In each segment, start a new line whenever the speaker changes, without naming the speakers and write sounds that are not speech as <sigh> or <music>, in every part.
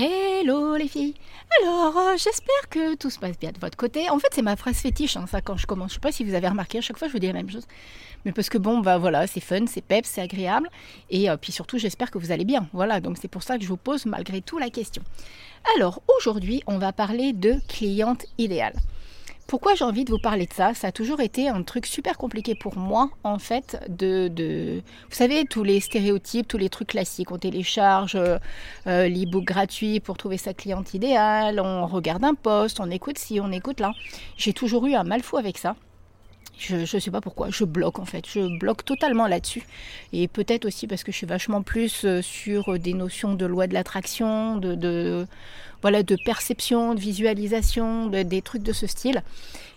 Hello les filles Alors, euh, j'espère que tout se passe bien de votre côté. En fait, c'est ma phrase fétiche, hein, ça, quand je commence. Je sais pas si vous avez remarqué, à chaque fois, je vous dis la même chose. Mais parce que bon, bah voilà, c'est fun, c'est pep, c'est agréable. Et euh, puis surtout, j'espère que vous allez bien. Voilà, donc c'est pour ça que je vous pose malgré tout la question. Alors, aujourd'hui, on va parler de cliente idéale. Pourquoi j'ai envie de vous parler de ça? Ça a toujours été un truc super compliqué pour moi, en fait, de, de... Vous savez, tous les stéréotypes, tous les trucs classiques. On télécharge euh, euh, l'e-book gratuit pour trouver sa cliente idéale, on regarde un post, on écoute ci, on écoute là. J'ai toujours eu un mal fou avec ça. Je ne sais pas pourquoi, je bloque en fait, je bloque totalement là-dessus. Et peut-être aussi parce que je suis vachement plus euh, sur des notions de loi de l'attraction, de, de, voilà, de perception, de visualisation, des trucs de ce style.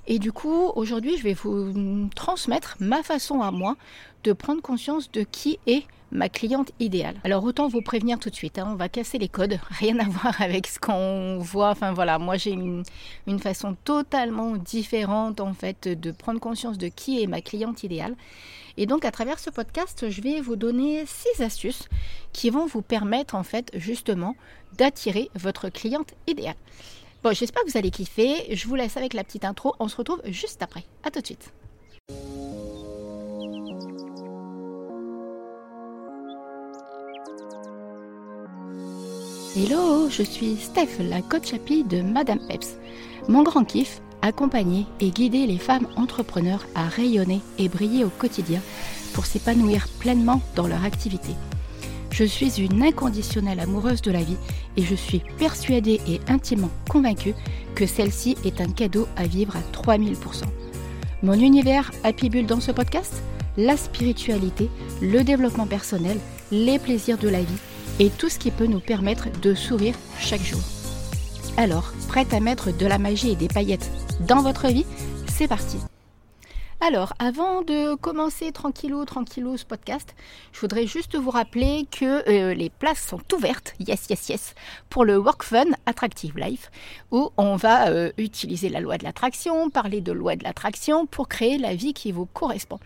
Et du coup, aujourd'hui, je vais vous transmettre ma façon à moi de prendre conscience de qui est ma cliente idéale. Alors autant vous prévenir tout de suite, hein, on va casser les codes, <laughs> rien à voir avec ce qu'on voit. Enfin voilà, moi j'ai une, une, façon totalement différente en fait de prendre conscience de qui est ma cliente idéale. Et donc à travers ce podcast, je vais vous donner six astuces qui vont vous permettre en fait justement d'attirer votre cliente idéale. Bon, j'espère que vous allez kiffer. Je vous laisse avec la petite intro. On se retrouve juste après. À tout de suite. Hello, je suis Steph, la coach happy de Madame Peps. Mon grand kiff, accompagner et guider les femmes entrepreneurs à rayonner et briller au quotidien pour s'épanouir pleinement dans leur activité. Je suis une inconditionnelle amoureuse de la vie et je suis persuadée et intimement convaincue que celle-ci est un cadeau à vivre à 3000%. Mon univers Happy Bull dans ce podcast La spiritualité, le développement personnel, les plaisirs de la vie et tout ce qui peut nous permettre de sourire chaque jour. Alors, prête à mettre de la magie et des paillettes dans votre vie C'est parti alors, avant de commencer tranquillou, tranquillou ce podcast, je voudrais juste vous rappeler que euh, les places sont ouvertes, yes, yes, yes, pour le Work Fun Attractive Life, où on va euh, utiliser la loi de l'attraction, parler de loi de l'attraction pour créer la vie qui vous correspond.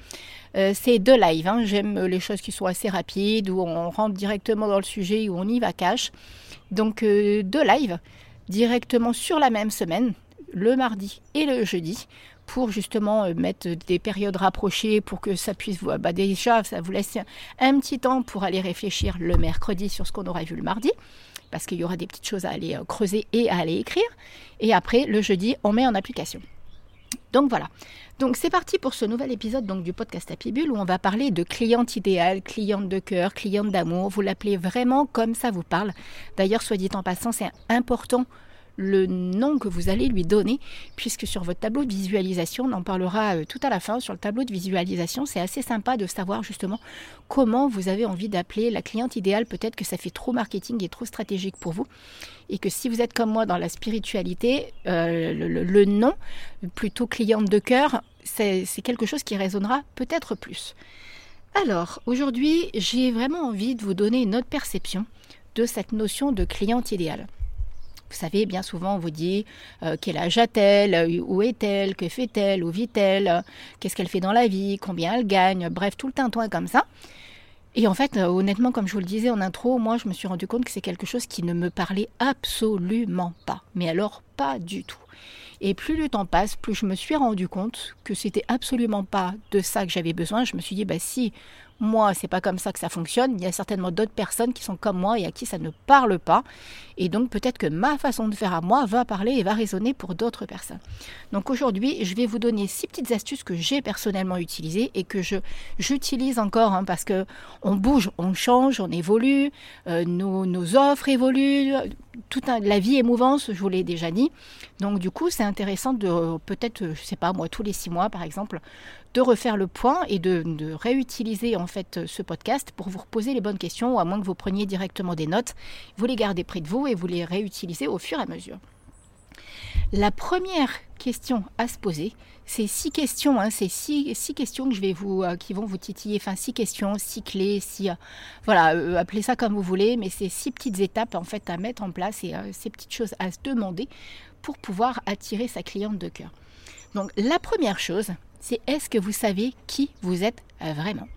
Euh, c'est deux lives, hein. j'aime les choses qui sont assez rapides, où on rentre directement dans le sujet, où on y va cash. Donc, deux lives directement sur la même semaine, le mardi et le jeudi, pour justement euh, mettre des périodes rapprochées pour que ça puisse vous... Bah déjà, ça vous laisse un petit temps pour aller réfléchir le mercredi sur ce qu'on aura vu le mardi, parce qu'il y aura des petites choses à aller euh, creuser et à aller écrire. Et après, le jeudi, on met en application. Donc voilà. Donc c'est parti pour ce nouvel épisode donc, du podcast Happy Bull où on va parler de cliente idéale, cliente de cœur, cliente d'amour. Vous l'appelez vraiment comme ça vous parle. D'ailleurs, soit dit en passant, c'est important le nom que vous allez lui donner, puisque sur votre tableau de visualisation, on en parlera euh, tout à la fin, sur le tableau de visualisation, c'est assez sympa de savoir justement comment vous avez envie d'appeler la cliente idéale. Peut-être que ça fait trop marketing et trop stratégique pour vous, et que si vous êtes comme moi dans la spiritualité, euh, le, nom, plutôt cliente de cœur, c'est quelque chose qui résonnera peut-être plus. Alors, aujourd'hui, j'ai vraiment envie de vous donner une autre perception de cette notion de cliente idéale. Vous savez, bien souvent, on vous dit euh, quel âge a-t-elle, euh, où est-elle, que fait-elle, où vit-elle, qu'est-ce qu'elle fait dans la vie, combien elle gagne, bref, tout le tintouin comme ça. Et en fait, euh, honnêtement, comme je vous le disais en intro, moi, je me suis rendu compte que c'est quelque chose qui ne me parlait absolument pas. Mais alors, pas du tout. Et plus le temps passe, plus je me suis rendu compte que c'était absolument pas de ça que j'avais besoin. Je me suis dit, bah si moi, c'est pas comme ça que ça fonctionne. Il y a certainement d'autres personnes qui sont comme moi et à qui ça ne parle pas. Et donc peut-être que ma façon de faire à moi va parler et va résonner pour d'autres personnes. Donc aujourd'hui, je vais vous donner six petites astuces que j'ai personnellement utilisées et que je j'utilise encore hein, parce que on bouge, on change, on évolue, euh, nos, nos, offres évoluent, toute la vie est mouvance, je vous l'ai déjà dit. Donc du coup, c'est intéressant de peut-être, je sais pas moi, tous les six mois par exemple, de refaire le point et de, réutiliser en fait ce podcast pour vous reposer les bonnes questions, ou à moins que vous preniez directement des notes, vous les gardez près de vous et vous les réutilisez au fur et à mesure. La première question à se poser, c'est six questions, hein, c'est six, questions que je vais vous, euh, qui vont vous titiller, enfin six questions, six clés, six, euh, voilà, euh, appelez ça comme vous voulez, mais c'est six petites étapes en fait à mettre en place et ces petites choses à se demander pour pouvoir attirer sa cliente de cœur. Donc la première chose, c'est est-ce que vous savez qui vous êtes vraiment?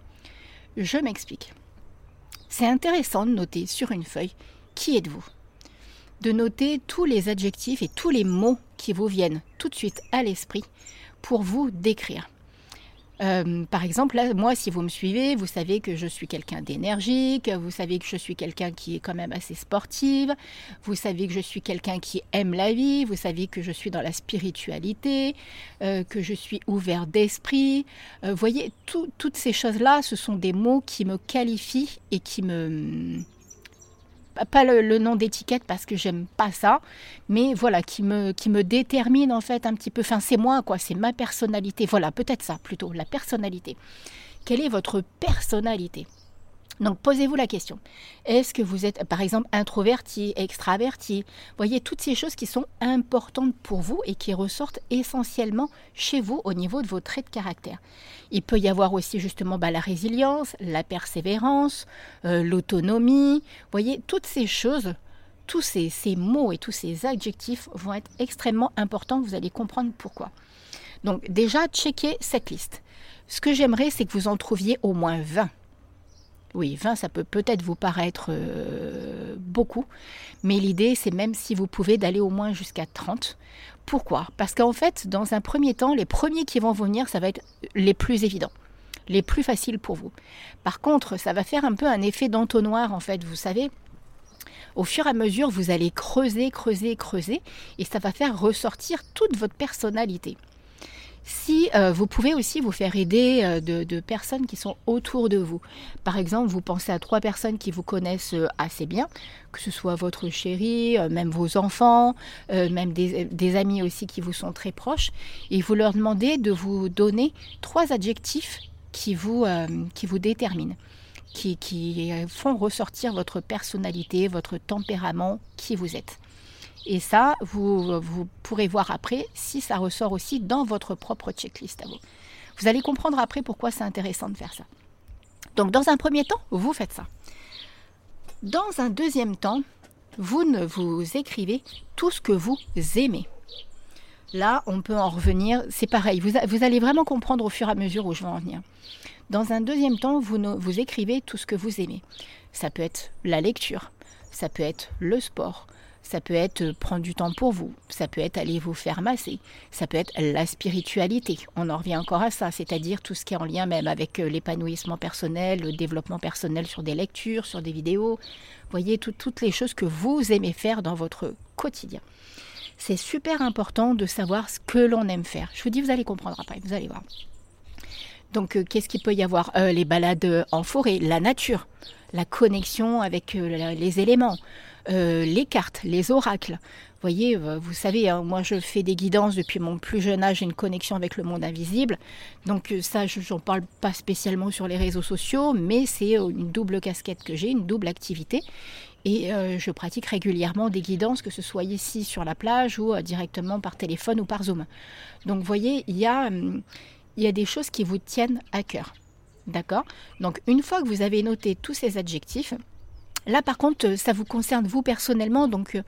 Je m'explique. C'est intéressant de noter sur une feuille qui êtes-vous? de noter tous les adjectifs et tous les mots qui vous viennent tout de suite à l'esprit pour vous décrire. Euh, par exemple, là, moi, si vous me suivez, vous savez que je suis quelqu'un d'énergique, vous savez que je suis quelqu'un qui est quand même assez sportive, vous savez que je suis quelqu'un qui aime la vie, vous savez que je suis dans la spiritualité, euh, que je suis ouvert d'esprit. Euh, vous voyez, toutes ces choses-là, ce sont des mots qui me qualifient et qui me pas le, nom d'étiquette parce que j'aime pas ça, mais voilà, qui me, qui me détermine en fait un petit peu. Enfin, c'est moi, quoi, c'est ma personnalité. Voilà, peut-être ça plutôt, la personnalité. Quelle est votre personnalité? Donc posez-vous la question. Est-ce que vous êtes par exemple introverti, extraverti? Voyez toutes ces choses qui sont importantes pour vous et qui ressortent essentiellement chez vous au niveau de vos traits de caractère. Il peut y avoir aussi justement bah, la résilience, la persévérance, euh, l'autonomie. Voyez toutes ces choses tous ces, ces, mots et tous ces adjectifs vont être extrêmement importants. Vous allez comprendre pourquoi. Donc déjà, checkez cette liste. Ce que j'aimerais, c'est que vous en trouviez au moins 20. Oui, 20, ça peut peut-être vous paraître euh, beaucoup, mais l'idée, c'est même si vous pouvez d'aller au moins jusqu'à 30. Pourquoi? Parce qu'en fait, dans un premier temps, les premiers qui vont venir, ça va être les plus évidents, les plus faciles pour vous. Par contre, ça va faire un peu un effet d'entonnoir, en fait, vous savez. Au fur et à mesure, vous allez creuser, creuser, creuser, et ça va faire ressortir toute votre personnalité. Si euh, vous pouvez aussi vous faire aider euh, de, personnes qui sont autour de vous. Par exemple, vous pensez à trois personnes qui vous connaissent euh, assez bien, que ce soit votre chéri, même vos enfants, même des, amis aussi qui vous sont très proches, et vous leur demandez de vous donner trois adjectifs qui vous, qui vous déterminent. Qui, qui font ressortir votre personnalité, votre tempérament, qui vous êtes. Et ça, vous, pourrez voir après si ça ressort aussi dans votre propre checklist à vous. Vous allez comprendre après pourquoi c'est intéressant de faire ça. Donc dans un premier temps, vous faites ça. Dans un deuxième temps, vous ne vous écrivez tout ce que vous aimez. Là, on peut en revenir, c'est pareil, vous, allez vraiment comprendre au fur et à mesure où je vais en venir. Dans un deuxième temps, vous, vous écrivez tout ce que vous aimez. Ça peut être la lecture, ça peut être le sport, ça peut être euh, prendre du temps pour vous, ça peut être aller vous faire masser, ça peut être la spiritualité. On en revient encore à ça, c'est-à-dire tout ce qui est en lien même avec euh, l'épanouissement personnel, le développement personnel sur des lectures, sur des vidéos. Voyez toutes les choses que vous aimez faire dans votre quotidien. C'est super important de savoir ce que l'on aime faire. Je vous dis, vous allez comprendre après, vous allez voir. Donc, euh, qu'est-ce qu'il peut y avoir? Les balades en forêt, la nature, la connexion avec les éléments, euh, les cartes, les oracles. Vous voyez, euh, vous savez, hein, moi je fais des guidances depuis mon plus jeune âge, j'ai une connexion avec le monde invisible. Donc euh, ça, je n'en parle pas spécialement sur les réseaux sociaux, mais c'est une double casquette que j'ai, une double activité. Et je pratique régulièrement des guidances, que ce soit ici sur la plage ou directement par téléphone ou par Zoom. Donc vous voyez, il y a, hum, il y a des choses qui vous tiennent à cœur. D'accord? Donc une fois que vous avez noté tous ces adjectifs, Là, par contre, euh, ça vous concerne vous personnellement, donc euh,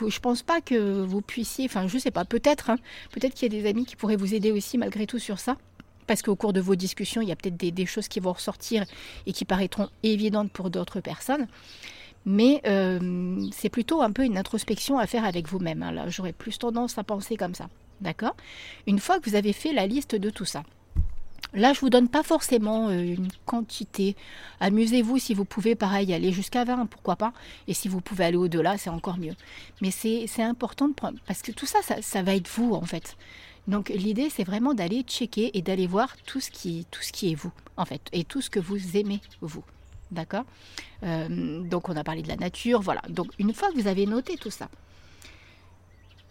je ne pense pas que vous puissiez, enfin, je ne sais pas, peut-être, hein, peut-être qu'il y a des amis qui pourraient vous aider aussi malgré tout sur ça. Parce qu'au cours de vos discussions, il y a peut-être des, choses qui vont ressortir et qui paraîtront évidentes pour d'autres personnes. Mais euh, c'est plutôt un peu une introspection à faire avec vous-même. Hein. Là, j'aurais plus tendance à penser comme ça. D'accord? Une fois que vous avez fait la liste de tout ça, Là, je vous donne pas forcément euh, une quantité. Amusez-vous si vous pouvez, pareil, aller jusqu'à 20, pourquoi pas. Et si vous pouvez aller au-delà, c'est encore mieux. Mais c'est important de prendre, parce que tout ça, ça, va être vous, en fait. Donc l'idée, c'est vraiment d'aller checker et d'aller voir tout ce, qui, tout ce qui est vous, en fait, et tout ce que vous aimez, vous. D'accord? Euh, Donc on a parlé de la nature, voilà. Donc une fois que vous avez noté tout ça,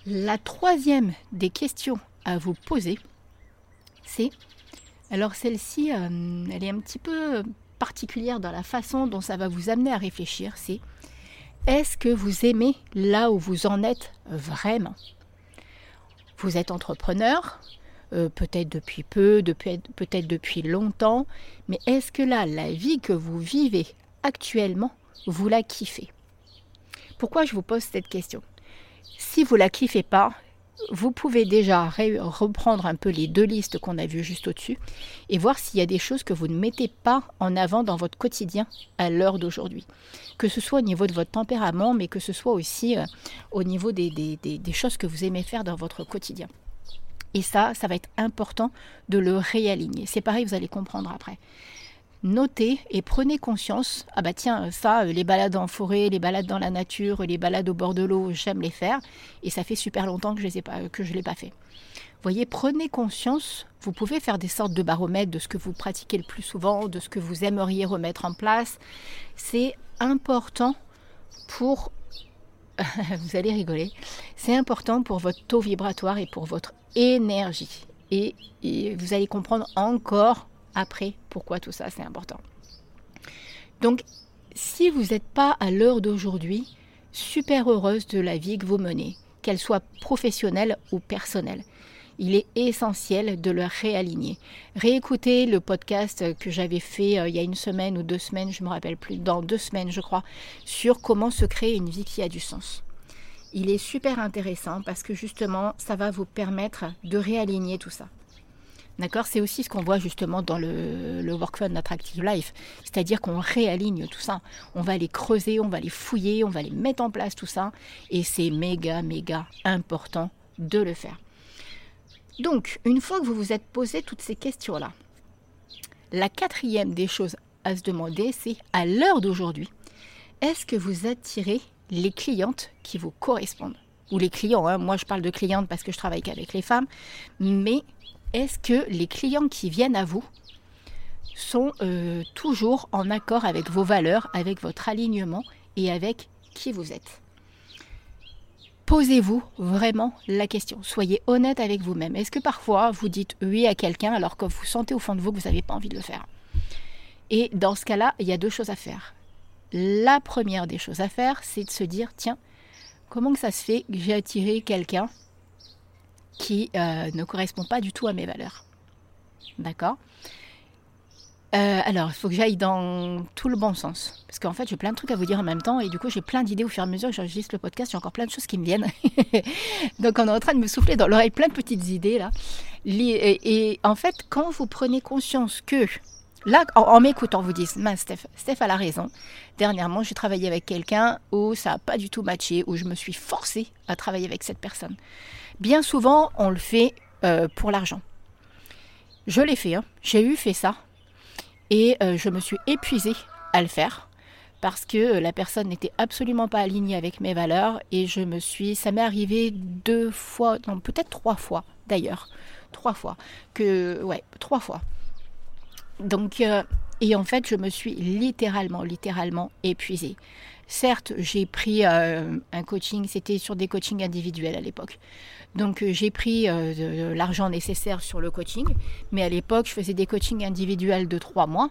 la troisième des questions à vous poser, c'est alors celle-ci, euh, elle est un petit peu particulière dans la façon dont ça va vous amener à réfléchir. C'est est-ce que vous aimez là où vous en êtes vraiment? Vous êtes entrepreneur, euh, peut-être depuis peu, peut-être depuis longtemps, mais est-ce que là, la vie que vous vivez actuellement, vous la kiffez? Pourquoi je vous pose cette question? Si vous la kiffez pas, vous pouvez déjà reprendre un peu les deux listes qu'on a vues juste au-dessus et voir s'il y a des choses que vous ne mettez pas en avant dans votre quotidien à l'heure d'aujourd'hui. Que ce soit au niveau de votre tempérament, mais que ce soit aussi euh, au niveau des, des choses que vous aimez faire dans votre quotidien. Et ça, ça va être important de le réaligner. C'est pareil, vous allez comprendre après notez et prenez conscience, ah bah tiens, ça, euh, les balades en forêt, les balades dans la nature, les balades au bord de l'eau, j'aime les faire, et ça fait super longtemps que je ne l'ai pas fait. Voyez, prenez conscience, vous pouvez faire des sortes de baromètres de ce que vous pratiquez le plus souvent, de ce que vous aimeriez remettre en place. C'est important pour... <laughs> vous allez rigoler. C'est important pour votre taux vibratoire et pour votre énergie. et vous allez comprendre encore après pourquoi tout ça c'est important. Donc si vous n'êtes pas à l'heure d'aujourd'hui super heureuse de la vie que vous menez, qu'elle soit professionnelle ou personnelle, il est essentiel de le réaligner. Réécoutez le podcast que j'avais fait euh, il y a une semaine ou deux semaines, je ne me rappelle plus, dans deux semaines je crois, sur comment se créer une vie qui a du sens. Il est super intéressant parce que justement, ça va vous permettre de réaligner tout ça. D'accord C'est aussi ce qu'on voit justement dans le, le Work Fun Attractive Life. C'est-à-dire qu'on réaligne tout ça. On va les creuser, on va les fouiller, on va les mettre en place, tout ça. Et c'est méga, méga important de le faire. Donc, une fois que vous vous êtes posé toutes ces questions-là, la quatrième des choses à se demander, c'est à l'heure d'aujourd'hui, est-ce que vous attirez les clientes qui vous correspondent? Ou les clients, hein. moi je parle de clientes parce que je travaille qu'avec les femmes, mais est-ce que les clients qui viennent à vous sont euh, toujours en accord avec vos valeurs, avec votre alignement et avec qui vous êtes? Posez-vous vraiment la question. Soyez honnête avec vous-même. Est-ce que parfois vous dites oui à quelqu'un alors que vous sentez au fond de vous que vous n'avez pas envie de le faire? Et dans ce cas-là, il y a deux choses à faire. La première des choses à faire, c'est de se dire, tiens, comment que ça se fait que j'ai attiré quelqu'un qui euh, ne correspond pas du tout à mes valeurs. D'accord? Euh, alors, il faut que j'aille dans tout le bon sens. Parce qu'en fait, j'ai plein de trucs à vous dire en même temps. Et du coup, j'ai plein d'idées au fur et à mesure que j'enregistre le podcast. J'ai encore plein de choses qui me viennent. <laughs> Donc, on est en train de me souffler dans l'oreille plein de petites idées là. Et, en fait, quand vous prenez conscience que. Là, en, m'écoutant, vous dites, mince, Steph, Steph a la raison. Dernièrement, j'ai travaillé avec quelqu'un où ça n'a pas du tout matché, où je me suis forcée à travailler avec cette personne. Bien souvent, on le fait euh, pour l'argent. Je l'ai fait, hein. j'ai eu fait ça. Et euh, je me suis épuisée à le faire parce que euh, la personne n'était absolument pas alignée avec mes valeurs et je me suis ça m'est arrivé deux fois non peut-être trois fois d'ailleurs trois fois que ouais trois fois donc et en fait je me suis littéralement littéralement épuisée certes j'ai pris un coaching c'était sur des coachings individuels à l'époque donc euh, j'ai pris euh, l'argent nécessaire sur le coaching, mais à l'époque je faisais des coachings individuels de trois mois.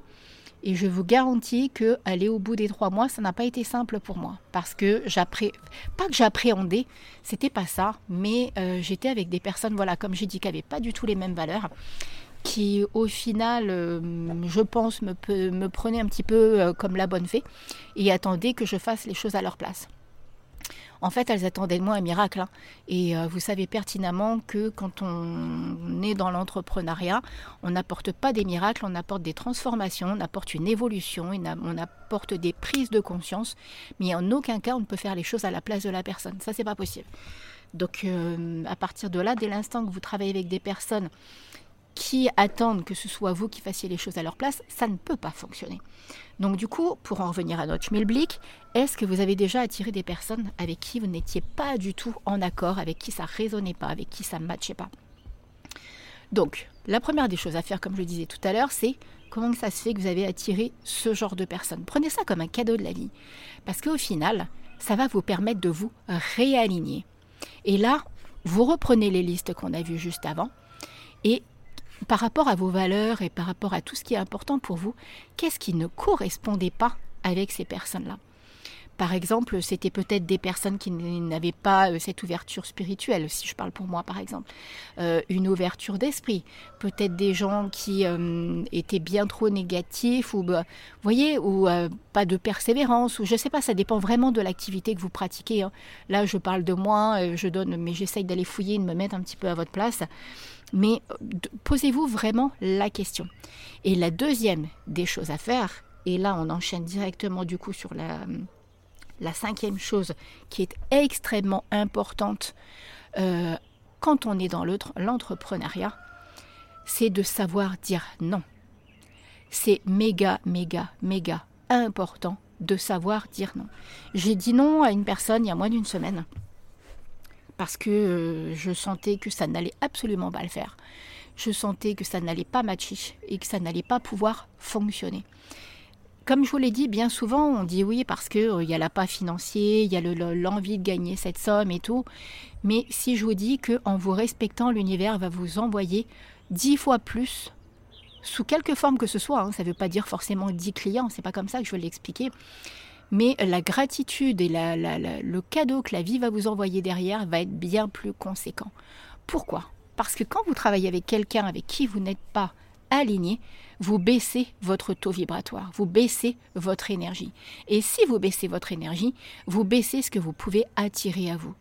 Et je vous garantis que aller au bout des trois mois, ça n'a pas été simple pour moi. Parce que pas que j'appréhendais, c'était pas ça, mais euh, j'étais avec des personnes, voilà, comme j'ai dit, qui n'avaient pas du tout les mêmes valeurs, qui au final, je pense, me, me prenaient un petit peu comme la bonne fée et attendaient que je fasse les choses à leur place. En fait, elles attendaient de moi un miracle. Hein. Et euh, vous savez pertinemment que quand on est dans l'entrepreneuriat, on n'apporte pas des miracles, on apporte des transformations, on apporte une évolution, on apporte des prises de conscience. Mais en aucun cas, on ne peut faire les choses à la place de la personne. Ça, c'est pas possible. Donc, euh, à partir de là, dès l'instant que vous travaillez avec des personnes qui attendent que ce soit vous qui fassiez les choses à leur place, ça ne peut pas fonctionner. Donc du coup, pour en revenir à notre schmilblick, est-ce que vous avez déjà attiré des personnes avec qui vous n'étiez pas du tout en accord, avec qui ça résonnait pas, avec qui ça matchait pas? Donc, la première des choses à faire, comme je le disais tout à l'heure, c'est comment ça se fait que vous avez attiré ce genre de personnes? Prenez ça comme un cadeau de la vie. Parce qu'au final, ça va vous permettre de vous réaligner. Et là, vous reprenez les listes qu'on a vues juste avant et par rapport à vos valeurs et par rapport à tout ce qui est important pour vous, qu'est-ce qui ne correspondait pas avec ces personnes-là? Par exemple, c'était peut-être des personnes qui n'avaient pas euh, cette ouverture spirituelle, si je parle pour moi par exemple, euh, une ouverture d'esprit. Peut-être des gens qui euh, étaient bien trop négatifs ou, bah, voyez, ou pas de persévérance, ou je ne sais pas, ça dépend vraiment de l'activité que vous pratiquez. Hein. Là, je parle de moi, je donne, mais j'essaye d'aller fouiller, de me mettre un petit peu à votre place. Mais posez-vous vraiment la question. Et la deuxième des choses à faire, et là on enchaîne directement du coup sur la, la cinquième chose qui est extrêmement importante euh, quand on est dans l'entrepreneuriat, c'est de savoir dire non. C'est méga, méga, méga important de savoir dire non. J'ai dit non à une personne il y a moins d'une semaine parce que euh, je sentais que ça n'allait absolument pas le faire. Je sentais que ça n'allait pas matcher et que ça n'allait pas pouvoir fonctionner. Comme je vous l'ai dit, bien souvent, on dit oui parce qu'il euh, y a l'appât financier, il y a l'envie de gagner cette somme et tout. Mais si je vous dis qu'en vous respectant, l'univers va vous envoyer dix fois plus, sous quelque forme que ce soit, hein, ça ne veut pas dire forcément dix clients, c'est pas comme ça que je veux l'expliquer. Mais la gratitude et le cadeau que la vie va vous envoyer derrière va être bien plus conséquent. Pourquoi? Parce que quand vous travaillez avec quelqu'un avec qui vous n'êtes pas aligné, vous baissez votre taux vibratoire, vous baissez votre énergie. Et si vous baissez votre énergie, vous baissez ce que vous pouvez attirer à vous.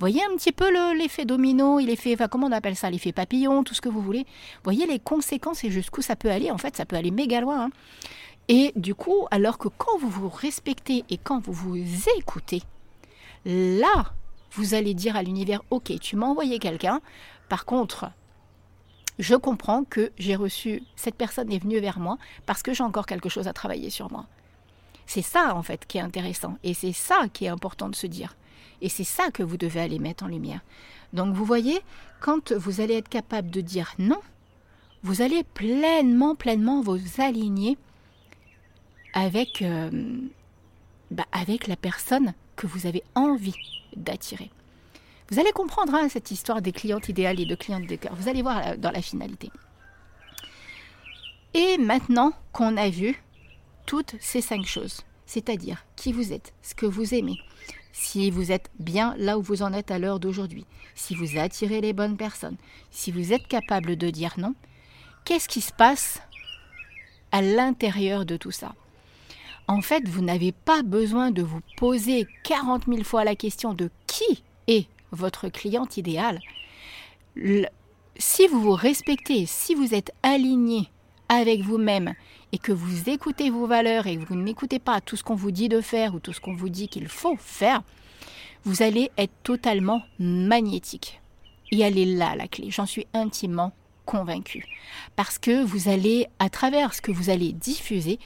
Voyez un petit peu l'effet domino, l'effet, comment on appelle ça, l'effet papillon, tout ce que vous voulez. Voyez les conséquences et jusqu'où ça peut aller. En fait, ça peut aller méga loin. Hein. Et du coup, alors que quand vous vous respectez et quand vous vous écoutez, là, vous allez dire à l'univers, ok, tu m'as envoyé quelqu'un. Par contre, je comprends que j'ai reçu, cette personne est venue vers moi parce que j'ai encore quelque chose à travailler sur moi. C'est ça en fait qui est intéressant et c'est ça qui est important de se dire. Et c'est ça que vous devez aller mettre en lumière. Donc vous voyez, quand vous allez être capable de dire non, vous allez pleinement, pleinement vous aligner avec, euh, bah, avec la personne que vous avez envie d'attirer. Vous allez comprendre hein, cette histoire des clientes idéales et de clientes de cœur. Vous allez voir euh, dans la finalité. Et maintenant qu'on a vu toutes ces cinq choses, c'est-à-dire qui vous êtes, ce que vous aimez, si vous êtes bien là où vous en êtes à l'heure d'aujourd'hui, si vous attirez les bonnes personnes, si vous êtes capable de dire non, qu'est-ce qui se passe à l'intérieur de tout ça? En fait, vous n'avez pas besoin de vous poser 40 000 fois la question de qui est votre cliente idéale. si vous vous respectez, si vous êtes aligné avec vous-même et que vous écoutez vos valeurs et que vous n'écoutez pas tout ce qu'on vous dit de faire ou tout ce qu'on vous dit qu'il faut faire, vous allez être totalement magnétique. Et elle est là la clé, j'en suis intimement convaincue. Parce que vous allez, à travers ce que vous allez diffuser,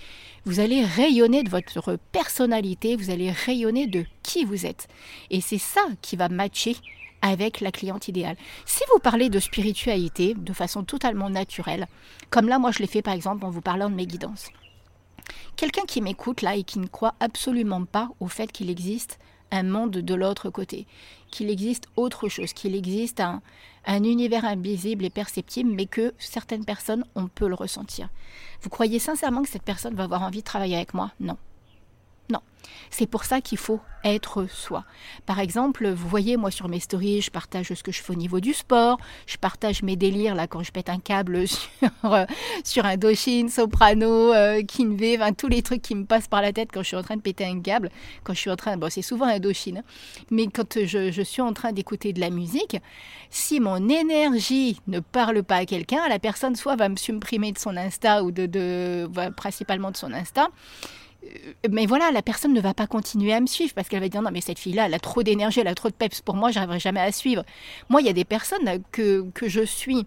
vous allez rayonner de votre personnalité, vous allez rayonner de qui vous êtes. Et c'est ça qui va matcher avec la cliente idéale. Si vous parlez de spiritualité de façon totalement naturelle, comme là moi je l'ai fait par exemple en vous parlant de mes guidances, quelqu'un qui m'écoute là et qui ne croit absolument pas au fait qu'il existe un monde de l'autre côté, qu'il existe autre chose, qu'il existe un, un univers invisible et perceptible, mais que certaines personnes, on peut le ressentir. Vous croyez sincèrement que cette personne va avoir envie de travailler avec moi? Non. Non. C'est pour ça qu'il faut être soi. Par exemple, vous voyez, moi sur mes stories, je partage ce que je fais au niveau du sport, je partage mes délires là quand je pète un câble <laughs> sur, euh, sur un Doshin, Soprano, euh, tous les trucs qui me passent par la tête quand je suis en train de péter un câble, quand je suis en train, bon c'est souvent un Doshin, hein. mais quand je, suis en train d'écouter de la musique, si mon énergie ne parle pas à quelqu'un, la personne soit va me supprimer de son Insta ou de, principalement de son Insta, mais voilà, la personne ne va pas continuer à me suivre parce qu'elle va dire non mais cette fille-là, elle a trop d'énergie, elle a trop de peps pour moi, j'arriverai jamais à suivre. Moi, il y a des personnes que, que je suis,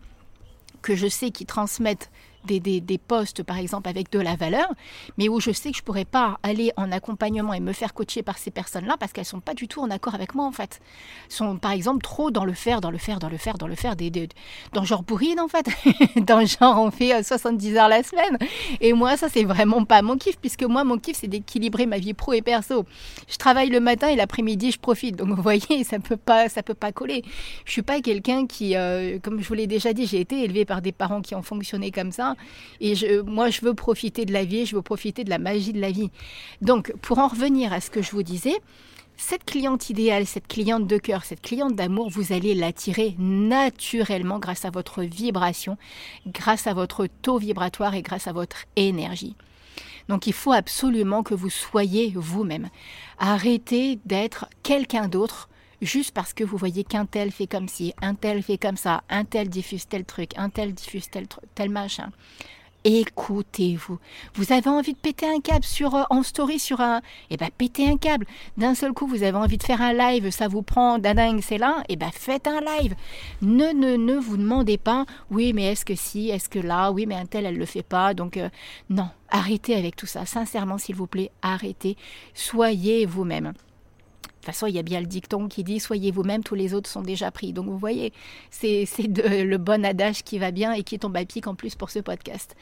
que je sais qui transmettent des, des, postes, par exemple, avec de la valeur, mais où je sais que je ne pourrais pas aller en accompagnement et me faire coacher par ces personnes-là parce qu'elles ne sont pas du tout en accord avec moi, en fait. Elles sont, par exemple, trop dans le faire, dans le faire, dans le faire, dans le faire, des, des dans genre bourrine, en fait. <laughs> dans genre, on fait 70 euh, heures la semaine. Et moi, ça, c'est vraiment pas mon kiff, puisque moi, mon kiff, c'est d'équilibrer ma vie pro et perso. Je travaille le matin et l'après-midi, je profite. Donc, vous voyez, <laughs> ça peut pas, ça peut pas coller. Je suis pas quelqu'un qui, euh, comme je vous l'ai déjà dit, j'ai été élevée par des parents qui ont fonctionné comme ça Et moi, je veux profiter de la vie, je veux profiter de la magie de la vie. Donc, pour en revenir à ce que je vous disais, cette cliente idéale, cette cliente de cœur, cette cliente d'amour, vous allez l'attirer naturellement grâce à votre vibration, grâce à votre taux vibratoire et grâce à votre énergie. Donc il faut absolument que vous soyez vous-même. Arrêtez d'être quelqu'un d'autre juste parce que vous voyez qu'un tel fait comme ci, un tel fait comme ça, un tel diffuse tel truc, un tel diffuse tel, tel machin. Écoutez-vous. Vous avez envie de péter un câble sur euh, en story sur un, eh ben pétez un câble. D'un seul coup, vous avez envie de faire un live, ça vous prend dingue, c'est là, eh ben faites un live. Ne ne ne vous demandez pas, oui mais est-ce que si, est-ce que là, oui mais un tel elle le fait pas, donc euh, non, arrêtez avec tout ça. Sincèrement, s'il vous plaît, arrêtez. Soyez vous-même. De toute façon, il y a bien le dicton qui dit Soyez vous-même, tous les autres sont déjà pris. Donc vous voyez, c'est le bon adage qui va bien et qui tombe à pic en plus pour ce podcast.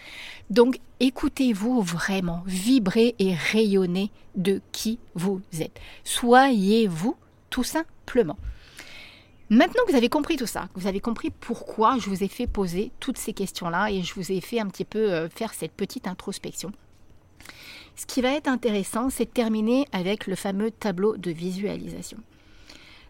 Donc écoutez-vous vraiment, vibrez et rayonnez de qui vous êtes. Soyez-vous tout simplement. Maintenant que vous avez compris tout ça, vous avez compris pourquoi je vous ai fait poser toutes ces questions-là et je vous ai fait un petit peu euh, faire cette petite introspection, ce qui va être intéressant, c'est de terminer avec le fameux tableau de visualisation.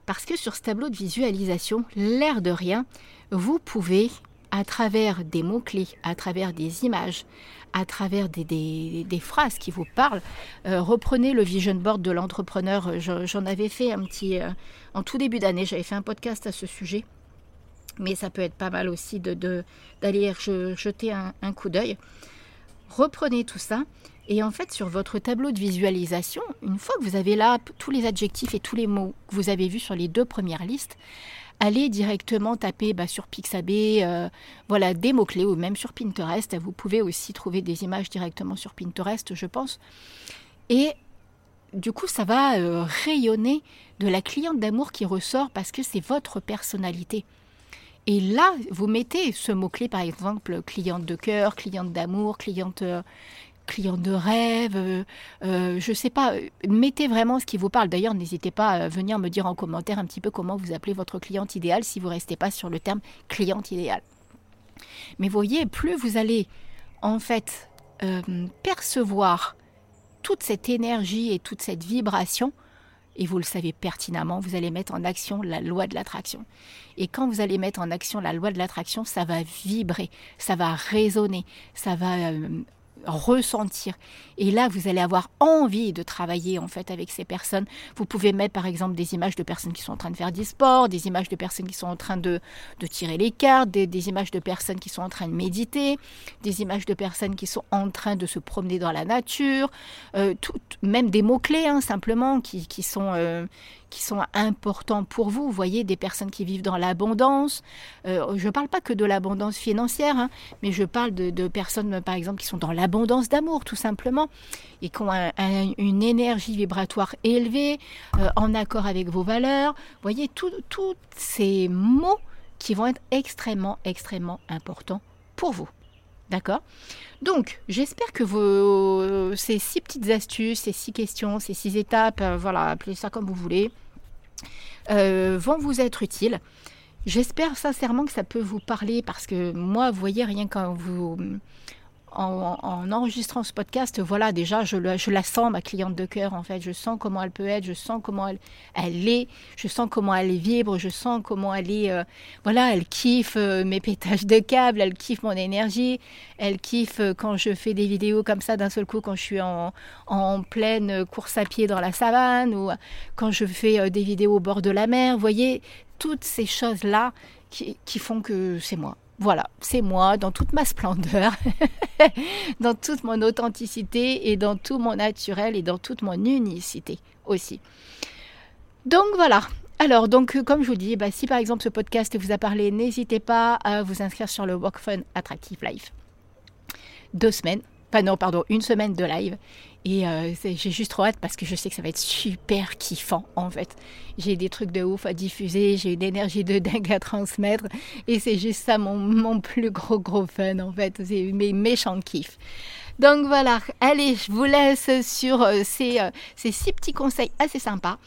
Parce que sur ce tableau de visualisation, l'air de rien, vous pouvez, à travers des mots-clés, à travers des images, à travers des, phrases qui vous parlent, euh, reprenez le vision board de l'entrepreneur. J'en avais fait un petit... Euh, en tout début d'année, j'avais fait un podcast à ce sujet. Mais ça peut être pas mal aussi d'aller de, jeter un coup d'œil. Reprenez tout ça et en fait, sur votre tableau de visualisation, une fois que vous avez là tous les adjectifs et tous les mots que vous avez vus sur les deux premières listes, allez directement taper bah, sur Pixabay, euh, voilà, des mots-clés ou même sur Pinterest. Vous pouvez aussi trouver des images directement sur Pinterest, je pense. Et du coup, ça va euh, rayonner de la cliente d'amour qui ressort parce que c'est votre personnalité. Et là, vous mettez ce mot-clé, par exemple, cliente de cœur, cliente d'amour, cliente, euh, client de rêve, euh, euh, je ne sais pas, mettez vraiment ce qui vous parle. D'ailleurs, n'hésitez pas à venir me dire en commentaire un petit peu comment vous appelez votre cliente idéale si vous ne restez pas sur le terme cliente idéale. Mais voyez, plus vous allez en fait euh, percevoir toute cette énergie et toute cette vibration, et vous le savez pertinemment, vous allez mettre en action la loi de l'attraction. Et quand vous allez mettre en action la loi de l'attraction, ça va vibrer, ça va résonner, ça va ressentir. Et là, vous allez avoir envie de travailler en fait avec ces personnes. Vous pouvez mettre par exemple des images de personnes qui sont en train de faire du sport, des images de personnes qui sont en train de, de tirer les cartes, des, images de personnes qui sont en train de méditer, des images de personnes qui sont en train de se promener dans la nature, euh, même des mots-clés hein, simplement qui, qui sont, euh, qui sont importants pour vous. Vous voyez, des personnes qui vivent dans l'abondance. Euh, je ne parle pas que de l'abondance financière, hein, mais je parle de, personnes, par exemple, qui sont dans l'abondance d'amour, tout simplement, et qui ont une énergie vibratoire élevée, euh, en accord avec vos valeurs. Vous voyez, tous ces mots qui vont être extrêmement, extrêmement importants pour vous. D'accord Donc, j'espère que vos, ces six petites astuces, ces six questions, ces six étapes, euh, voilà, appelez ça comme vous voulez, euh, vont vous être utiles. J'espère sincèrement que ça peut vous parler parce que moi, vous voyez, rien quand vous en, enregistrant ce podcast, voilà, déjà, je, la sens, ma cliente de cœur, en fait. Je sens comment elle peut être, je sens comment elle, est, je sens comment elle vibre, je sens comment elle est, euh, voilà, elle kiffe euh, mes pétages de câbles, elle kiffe mon énergie, elle kiffe euh, quand je fais des vidéos comme ça d'un seul coup, quand je suis en, en, pleine course à pied dans la savane, ou quand je fais des vidéos au bord de la mer. Vous voyez, toutes ces choses-là qui font que c'est moi. Voilà, c'est moi dans toute ma splendeur, <laughs> dans toute mon authenticité et dans tout mon naturel et dans toute mon unicité aussi. Donc voilà. Alors, donc, comme je vous dis, bah, si par exemple ce podcast vous a parlé, n'hésitez pas à vous inscrire sur le Work Fun Attractive Life. Deux semaines, enfin non, pardon, une semaine de live. Et euh, j'ai juste trop hâte parce que je sais que ça va être super kiffant en fait. J'ai des trucs de ouf à diffuser, j'ai une énergie de dingue à transmettre et c'est juste ça mon, mon, plus gros gros fun en fait. C'est mes méchants kiffs. Donc voilà, allez, je vous laisse sur euh, ces, euh, ces six petits conseils assez sympas.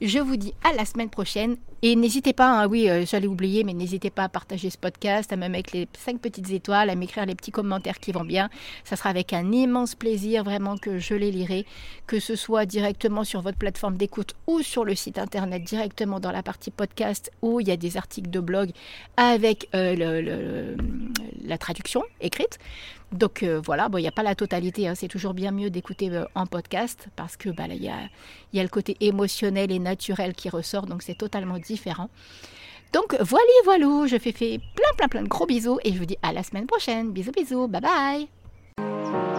Je vous dis à la semaine prochaine. Et n'hésitez pas, hein, oui, euh, j'allais oublier, mais n'hésitez pas à partager ce podcast, à me mettre les cinq petites étoiles, à m'écrire les petits commentaires qui vont bien. Ça sera avec un immense plaisir vraiment que je les lirai, que ce soit directement sur votre plateforme d'écoute ou sur le site internet directement dans la partie podcast où il y a des articles de blog avec euh, la traduction écrite. Donc euh, voilà, bon, il n'y a pas la totalité, hein. c'est toujours bien mieux d'écouter en podcast parce que bah, il y, a, y a le côté émotionnel et naturel qui ressort, donc c'est totalement différent. Donc voilà, voilà, je fais, fais plein plein plein de gros bisous et je vous dis à la semaine prochaine. Bisous bisous, bye bye